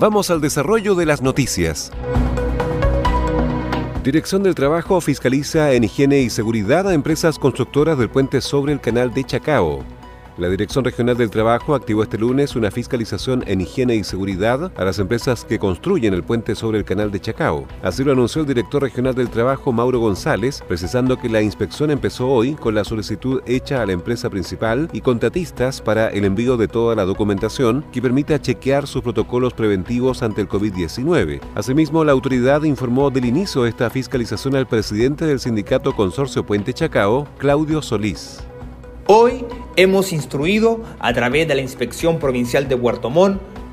Vamos al desarrollo de las noticias. Dirección del Trabajo fiscaliza en higiene y seguridad a empresas constructoras del puente sobre el canal de Chacao. La Dirección Regional del Trabajo activó este lunes una fiscalización en higiene y seguridad a las empresas que construyen el puente sobre el canal de Chacao. Así lo anunció el director regional del Trabajo, Mauro González, precisando que la inspección empezó hoy con la solicitud hecha a la empresa principal y contratistas para el envío de toda la documentación que permita chequear sus protocolos preventivos ante el COVID-19. Asimismo, la autoridad informó del inicio de esta fiscalización al presidente del sindicato Consorcio Puente Chacao, Claudio Solís. Hoy hemos instruido a través de la Inspección Provincial de Puerto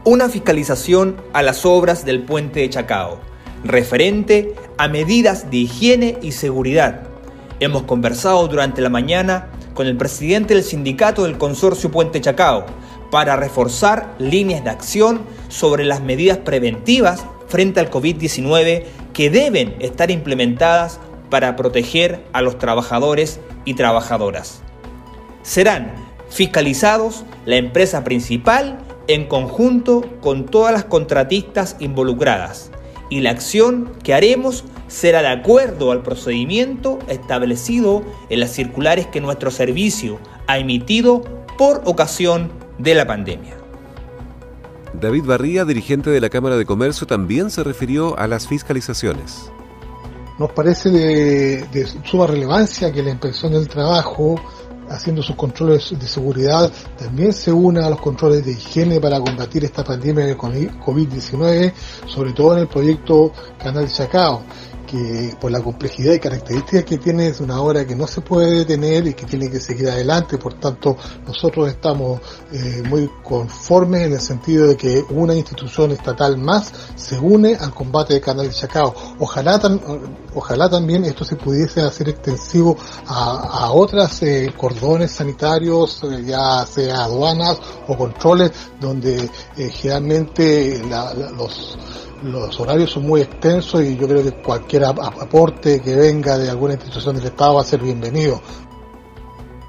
una fiscalización a las obras del puente de Chacao, referente a medidas de higiene y seguridad. Hemos conversado durante la mañana con el presidente del sindicato del consorcio Puente Chacao para reforzar líneas de acción sobre las medidas preventivas frente al COVID-19 que deben estar implementadas para proteger a los trabajadores y trabajadoras serán fiscalizados la empresa principal en conjunto con todas las contratistas involucradas y la acción que haremos será de acuerdo al procedimiento establecido en las circulares que nuestro servicio ha emitido por ocasión de la pandemia. David Barría, dirigente de la Cámara de Comercio, también se refirió a las fiscalizaciones. Nos parece de, de suma relevancia que la inspección del trabajo haciendo sus controles de seguridad, también se une a los controles de higiene para combatir esta pandemia de COVID-19, sobre todo en el proyecto Canal Chacao que por la complejidad y características que tiene es una obra que no se puede detener y que tiene que seguir adelante. Por tanto, nosotros estamos eh, muy conformes en el sentido de que una institución estatal más se une al combate de Canal Chacao. Ojalá, ojalá también esto se pudiese hacer extensivo a, a otras eh, cordones sanitarios, eh, ya sea aduanas o controles, donde generalmente la, los los horarios son muy extensos y yo creo que cualquier aporte que venga de alguna institución del Estado va a ser bienvenido.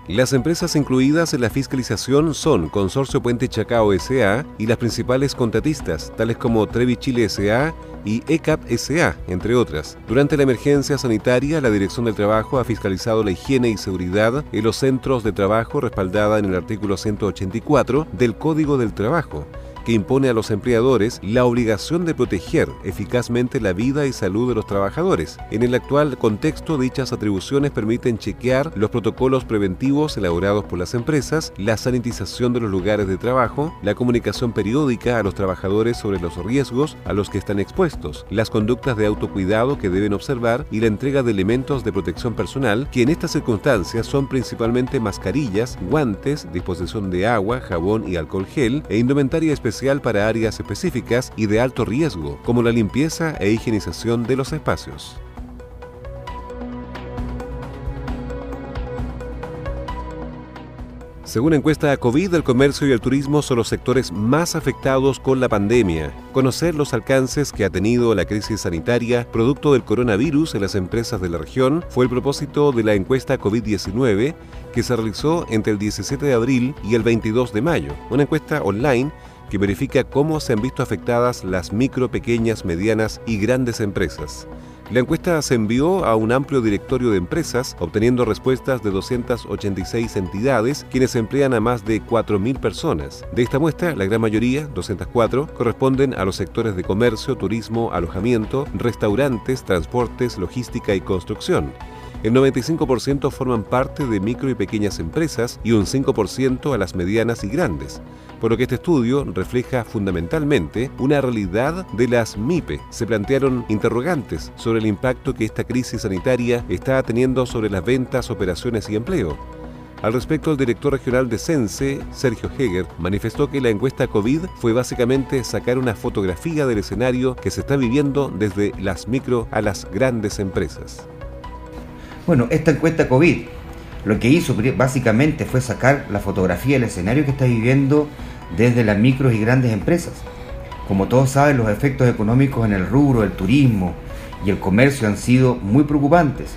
Las empresas incluidas en la fiscalización son Consorcio Puente Chacao S.A. y las principales contratistas, tales como Trevi Chile S.A. y ECAP S.A., entre otras. Durante la emergencia sanitaria, la Dirección del Trabajo ha fiscalizado la higiene y seguridad en los centros de trabajo respaldada en el artículo 184 del Código del Trabajo que impone a los empleadores la obligación de proteger eficazmente la vida y salud de los trabajadores. En el actual contexto, dichas atribuciones permiten chequear los protocolos preventivos elaborados por las empresas, la sanitización de los lugares de trabajo, la comunicación periódica a los trabajadores sobre los riesgos a los que están expuestos, las conductas de autocuidado que deben observar y la entrega de elementos de protección personal que en estas circunstancias son principalmente mascarillas, guantes, disposición de agua, jabón y alcohol gel e indumentaria especial para áreas específicas y de alto riesgo, como la limpieza e higienización de los espacios. Según encuesta COVID, el comercio y el turismo son los sectores más afectados con la pandemia. Conocer los alcances que ha tenido la crisis sanitaria producto del coronavirus en las empresas de la región fue el propósito de la encuesta COVID-19 que se realizó entre el 17 de abril y el 22 de mayo, una encuesta online que verifica cómo se han visto afectadas las micro, pequeñas, medianas y grandes empresas. La encuesta se envió a un amplio directorio de empresas, obteniendo respuestas de 286 entidades, quienes emplean a más de 4.000 personas. De esta muestra, la gran mayoría, 204, corresponden a los sectores de comercio, turismo, alojamiento, restaurantes, transportes, logística y construcción. El 95% forman parte de micro y pequeñas empresas y un 5% a las medianas y grandes, por lo que este estudio refleja fundamentalmente una realidad de las MIPE. Se plantearon interrogantes sobre el impacto que esta crisis sanitaria está teniendo sobre las ventas, operaciones y empleo. Al respecto, el director regional de Sense, Sergio Heger, manifestó que la encuesta COVID fue básicamente sacar una fotografía del escenario que se está viviendo desde las micro a las grandes empresas. Bueno, esta encuesta COVID lo que hizo básicamente fue sacar la fotografía del escenario que está viviendo desde las micros y grandes empresas. Como todos saben, los efectos económicos en el rubro, el turismo y el comercio han sido muy preocupantes,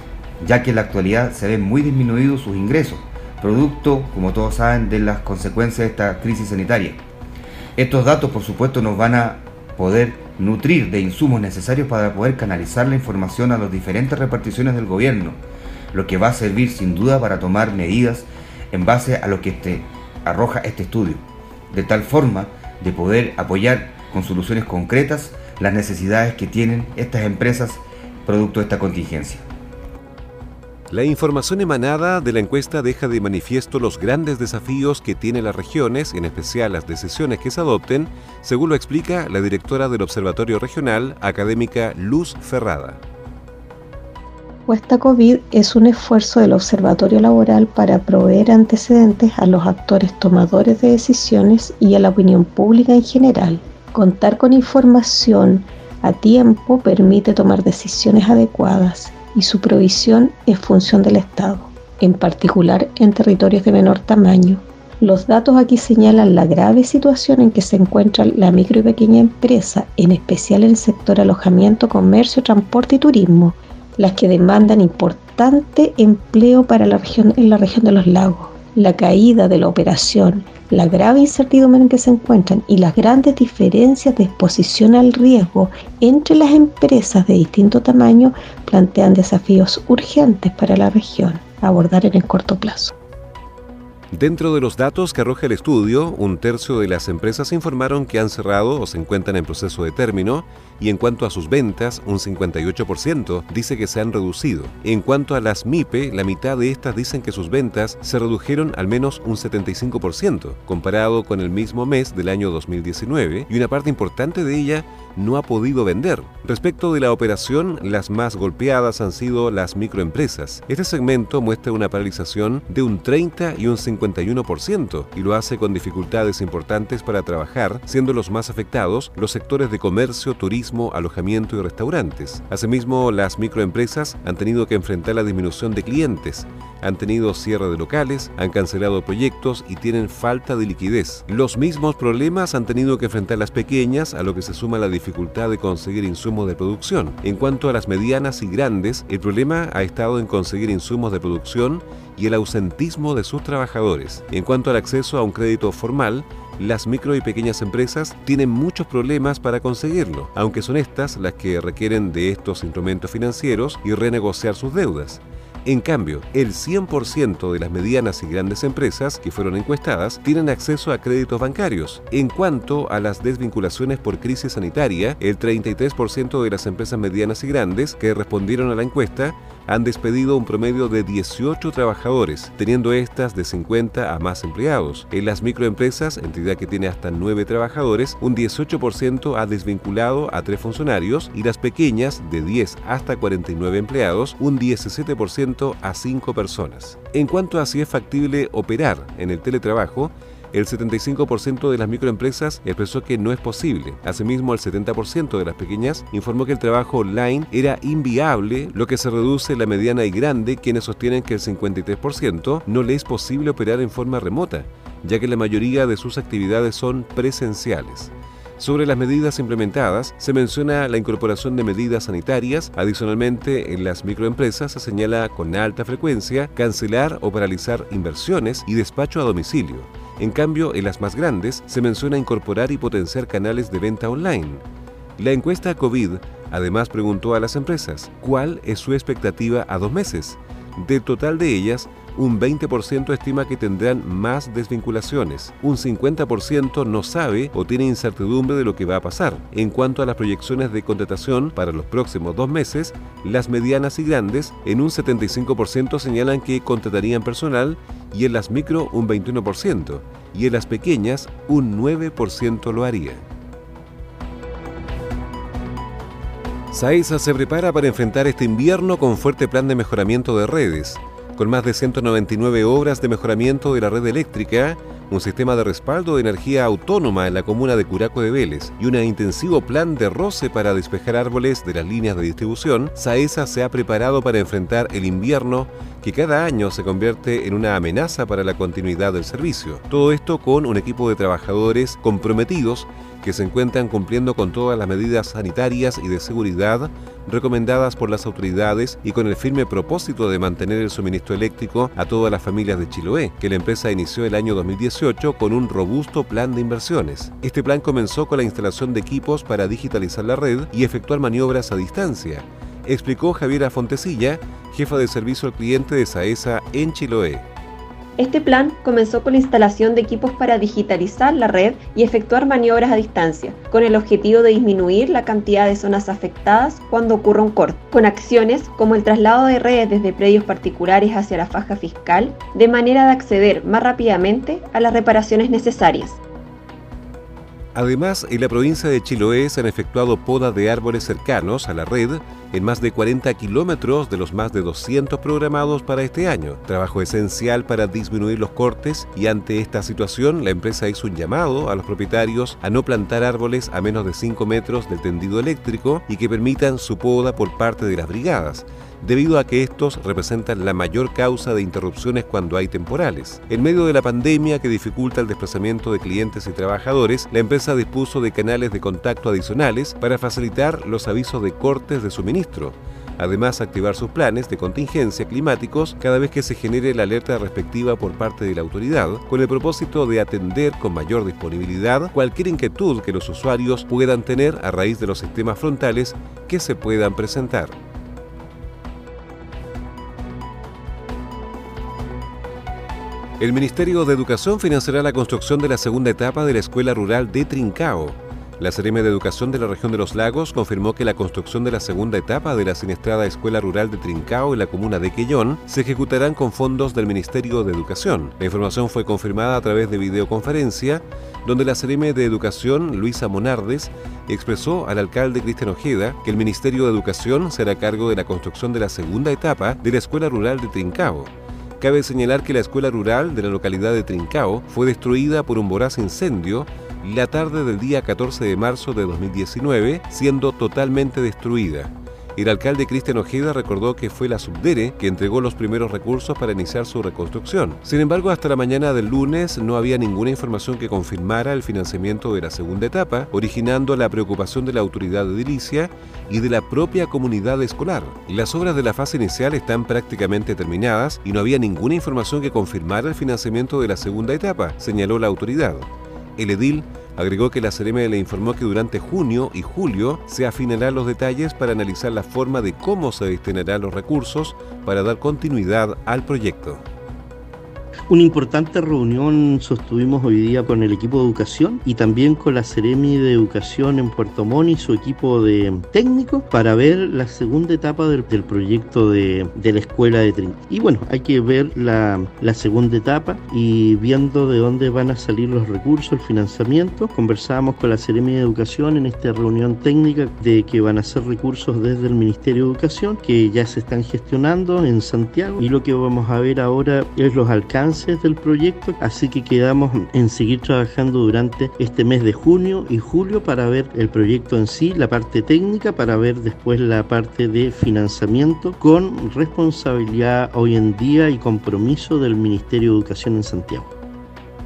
ya que en la actualidad se ven muy disminuidos sus ingresos, producto, como todos saben, de las consecuencias de esta crisis sanitaria. Estos datos, por supuesto, nos van a poder nutrir de insumos necesarios para poder canalizar la información a las diferentes reparticiones del gobierno, lo que va a servir sin duda para tomar medidas en base a lo que arroja este estudio, de tal forma de poder apoyar con soluciones concretas las necesidades que tienen estas empresas producto de esta contingencia. La información emanada de la encuesta deja de manifiesto los grandes desafíos que tienen las regiones, en especial las decisiones que se adopten, según lo explica la directora del Observatorio Regional, académica Luz Ferrada respuesta COVID es un esfuerzo del Observatorio Laboral para proveer antecedentes a los actores tomadores de decisiones y a la opinión pública en general. Contar con información a tiempo permite tomar decisiones adecuadas y su provisión es función del Estado, en particular en territorios de menor tamaño. Los datos aquí señalan la grave situación en que se encuentra la micro y pequeña empresa, en especial en el sector alojamiento, comercio, transporte y turismo, las que demandan importante empleo para la región, en la región de los lagos. La caída de la operación, la grave incertidumbre en que se encuentran y las grandes diferencias de exposición al riesgo entre las empresas de distinto tamaño plantean desafíos urgentes para la región a abordar en el corto plazo. Dentro de los datos que arroja el estudio, un tercio de las empresas informaron que han cerrado o se encuentran en proceso de término y en cuanto a sus ventas, un 58% dice que se han reducido. En cuanto a las MIPE, la mitad de estas dicen que sus ventas se redujeron al menos un 75%, comparado con el mismo mes del año 2019, y una parte importante de ella no ha podido vender. Respecto de la operación, las más golpeadas han sido las microempresas. Este segmento muestra una paralización de un 30 y un 51% y lo hace con dificultades importantes para trabajar, siendo los más afectados los sectores de comercio, turismo, alojamiento y restaurantes. Asimismo, las microempresas han tenido que enfrentar la disminución de clientes, han tenido cierre de locales, han cancelado proyectos y tienen falta de liquidez. Los mismos problemas han tenido que enfrentar las pequeñas, a lo que se suma la dificultad de conseguir insumos de producción. En cuanto a las medianas y grandes, el problema ha estado en conseguir insumos de producción y el ausentismo de sus trabajadores. En cuanto al acceso a un crédito formal, las micro y pequeñas empresas tienen muchos problemas para conseguirlo, aunque son estas las que requieren de estos instrumentos financieros y renegociar sus deudas. En cambio, el 100% de las medianas y grandes empresas que fueron encuestadas tienen acceso a créditos bancarios. En cuanto a las desvinculaciones por crisis sanitaria, el 33% de las empresas medianas y grandes que respondieron a la encuesta han despedido un promedio de 18 trabajadores, teniendo estas de 50 a más empleados. En las microempresas, entidad que tiene hasta 9 trabajadores, un 18% ha desvinculado a 3 funcionarios y las pequeñas, de 10 hasta 49 empleados, un 17% a 5 personas. En cuanto a si es factible operar en el teletrabajo, el 75% de las microempresas expresó que no es posible. Asimismo, el 70% de las pequeñas informó que el trabajo online era inviable, lo que se reduce la mediana y grande, quienes sostienen que el 53% no le es posible operar en forma remota, ya que la mayoría de sus actividades son presenciales. Sobre las medidas implementadas, se menciona la incorporación de medidas sanitarias. Adicionalmente, en las microempresas se señala con alta frecuencia cancelar o paralizar inversiones y despacho a domicilio. En cambio, en las más grandes se menciona incorporar y potenciar canales de venta online. La encuesta COVID Además preguntó a las empresas cuál es su expectativa a dos meses. Del total de ellas, un 20% estima que tendrán más desvinculaciones, un 50% no sabe o tiene incertidumbre de lo que va a pasar. En cuanto a las proyecciones de contratación para los próximos dos meses, las medianas y grandes en un 75% señalan que contratarían personal y en las micro un 21% y en las pequeñas un 9% lo haría. SAESA se prepara para enfrentar este invierno con fuerte plan de mejoramiento de redes con más de 199 obras de mejoramiento de la red eléctrica, un sistema de respaldo de energía autónoma en la comuna de Curaco de Vélez y un intensivo plan de roce para despejar árboles de las líneas de distribución, SAESA se ha preparado para enfrentar el invierno que cada año se convierte en una amenaza para la continuidad del servicio. Todo esto con un equipo de trabajadores comprometidos que se encuentran cumpliendo con todas las medidas sanitarias y de seguridad recomendadas por las autoridades y con el firme propósito de mantener el suministro eléctrico a todas las familias de Chiloé, que la empresa inició el año 2018 con un robusto plan de inversiones. Este plan comenzó con la instalación de equipos para digitalizar la red y efectuar maniobras a distancia, explicó Javiera Fontecilla, jefa de servicio al cliente de SAESA en Chiloé. Este plan comenzó con la instalación de equipos para digitalizar la red y efectuar maniobras a distancia, con el objetivo de disminuir la cantidad de zonas afectadas cuando ocurra un corte, con acciones como el traslado de redes desde predios particulares hacia la faja fiscal, de manera de acceder más rápidamente a las reparaciones necesarias. Además, en la provincia de Chiloé se han efectuado podas de árboles cercanos a la red en más de 40 kilómetros de los más de 200 programados para este año. Trabajo esencial para disminuir los cortes y ante esta situación la empresa hizo un llamado a los propietarios a no plantar árboles a menos de 5 metros del tendido eléctrico y que permitan su poda por parte de las brigadas debido a que estos representan la mayor causa de interrupciones cuando hay temporales. En medio de la pandemia que dificulta el desplazamiento de clientes y trabajadores, la empresa dispuso de canales de contacto adicionales para facilitar los avisos de cortes de suministro. Además, activar sus planes de contingencia climáticos cada vez que se genere la alerta respectiva por parte de la autoridad, con el propósito de atender con mayor disponibilidad cualquier inquietud que los usuarios puedan tener a raíz de los sistemas frontales que se puedan presentar. El Ministerio de Educación financiará la construcción de la segunda etapa de la Escuela Rural de Trincao. La Seremi de Educación de la región de los lagos confirmó que la construcción de la segunda etapa de la siniestrada Escuela Rural de Trincao en la comuna de Quellón se ejecutarán con fondos del Ministerio de Educación. La información fue confirmada a través de videoconferencia, donde la Seremi de Educación, Luisa Monardes, expresó al alcalde Cristian Ojeda que el Ministerio de Educación será cargo de la construcción de la segunda etapa de la Escuela Rural de Trincao. Cabe señalar que la escuela rural de la localidad de Trincao fue destruida por un voraz incendio la tarde del día 14 de marzo de 2019, siendo totalmente destruida. El alcalde Cristian Ojeda recordó que fue la Subdere que entregó los primeros recursos para iniciar su reconstrucción. Sin embargo, hasta la mañana del lunes no había ninguna información que confirmara el financiamiento de la segunda etapa, originando la preocupación de la autoridad de edilicia y de la propia comunidad escolar. Las obras de la fase inicial están prácticamente terminadas y no había ninguna información que confirmara el financiamiento de la segunda etapa, señaló la autoridad. El edil Agregó que la CEREME le informó que durante junio y julio se afinarán los detalles para analizar la forma de cómo se destinarán los recursos para dar continuidad al proyecto. Una importante reunión sostuvimos hoy día con el equipo de educación y también con la Ceremi de Educación en Puerto Montt y su equipo de técnicos para ver la segunda etapa del, proyecto de, la escuela de Trin. Y bueno, hay que ver la, segunda etapa y viendo de dónde van a salir los recursos, el financiamiento. Conversábamos con la Ceremi de Educación en esta reunión técnica de que van a ser recursos desde el Ministerio de Educación que ya se están gestionando en Santiago y lo que vamos a ver ahora es los alcances del proyecto, así que quedamos en seguir trabajando durante este mes de junio y julio para ver el proyecto en sí, la parte técnica, para ver después la parte de financiamiento con responsabilidad hoy en día y compromiso del Ministerio de Educación en Santiago.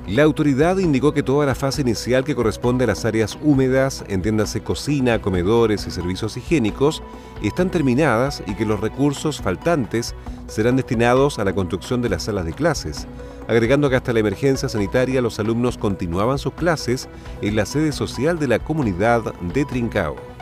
La autoridad indicó que toda la fase inicial que corresponde a las áreas húmedas, entiéndase cocina, comedores y servicios higiénicos, están terminadas y que los recursos faltantes serán destinados a la construcción de las salas de clases, agregando que hasta la emergencia sanitaria los alumnos continuaban sus clases en la sede social de la comunidad de Trincao.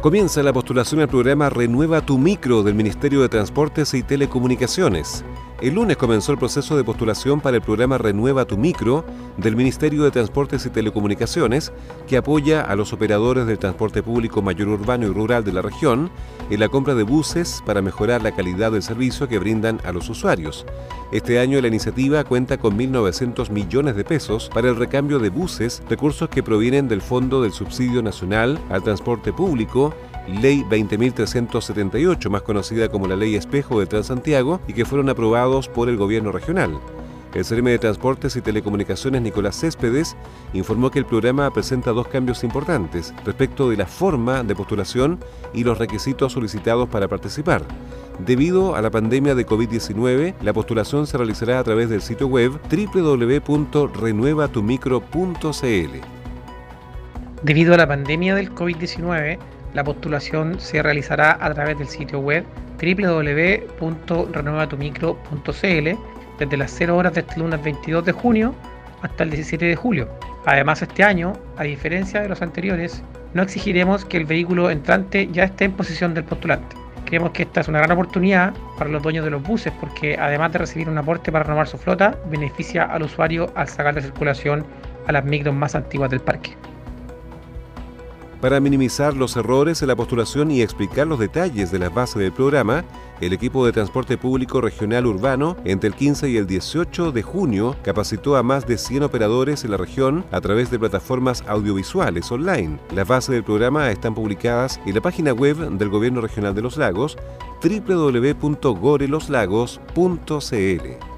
Comienza la postulación al programa Renueva tu Micro del Ministerio de Transportes y Telecomunicaciones. El lunes comenzó el proceso de postulación para el programa Renueva tu Micro del Ministerio de Transportes y Telecomunicaciones, que apoya a los operadores del transporte público mayor urbano y rural de la región en la compra de buses para mejorar la calidad del servicio que brindan a los usuarios. Este año la iniciativa cuenta con 1.900 millones de pesos para el recambio de buses, recursos que provienen del Fondo del Subsidio Nacional al Transporte Público Ley 20.378, más conocida como la Ley Espejo de Transantiago, y que fueron aprobados por el gobierno regional. El CRM de Transportes y Telecomunicaciones Nicolás Céspedes informó que el programa presenta dos cambios importantes respecto de la forma de postulación y los requisitos solicitados para participar. Debido a la pandemia de COVID-19, la postulación se realizará a través del sitio web www.renuevatumicro.cl. Debido a la pandemia del COVID-19, la postulación se realizará a través del sitio web www.renovatumicro.cl desde las 0 horas de este lunes 22 de junio hasta el 17 de julio. Además, este año, a diferencia de los anteriores, no exigiremos que el vehículo entrante ya esté en posición del postulante. Creemos que esta es una gran oportunidad para los dueños de los buses porque además de recibir un aporte para renovar su flota, beneficia al usuario al sacar de circulación a las micros más antiguas del parque. Para minimizar los errores en la postulación y explicar los detalles de las bases del programa, el equipo de transporte público regional urbano entre el 15 y el 18 de junio capacitó a más de 100 operadores en la región a través de plataformas audiovisuales online. Las bases del programa están publicadas en la página web del Gobierno Regional de los Lagos www.goreloslagos.cl.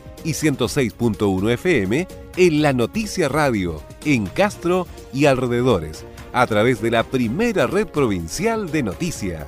y 106.1 FM en la Noticia Radio, en Castro y alrededores, a través de la primera red provincial de noticias.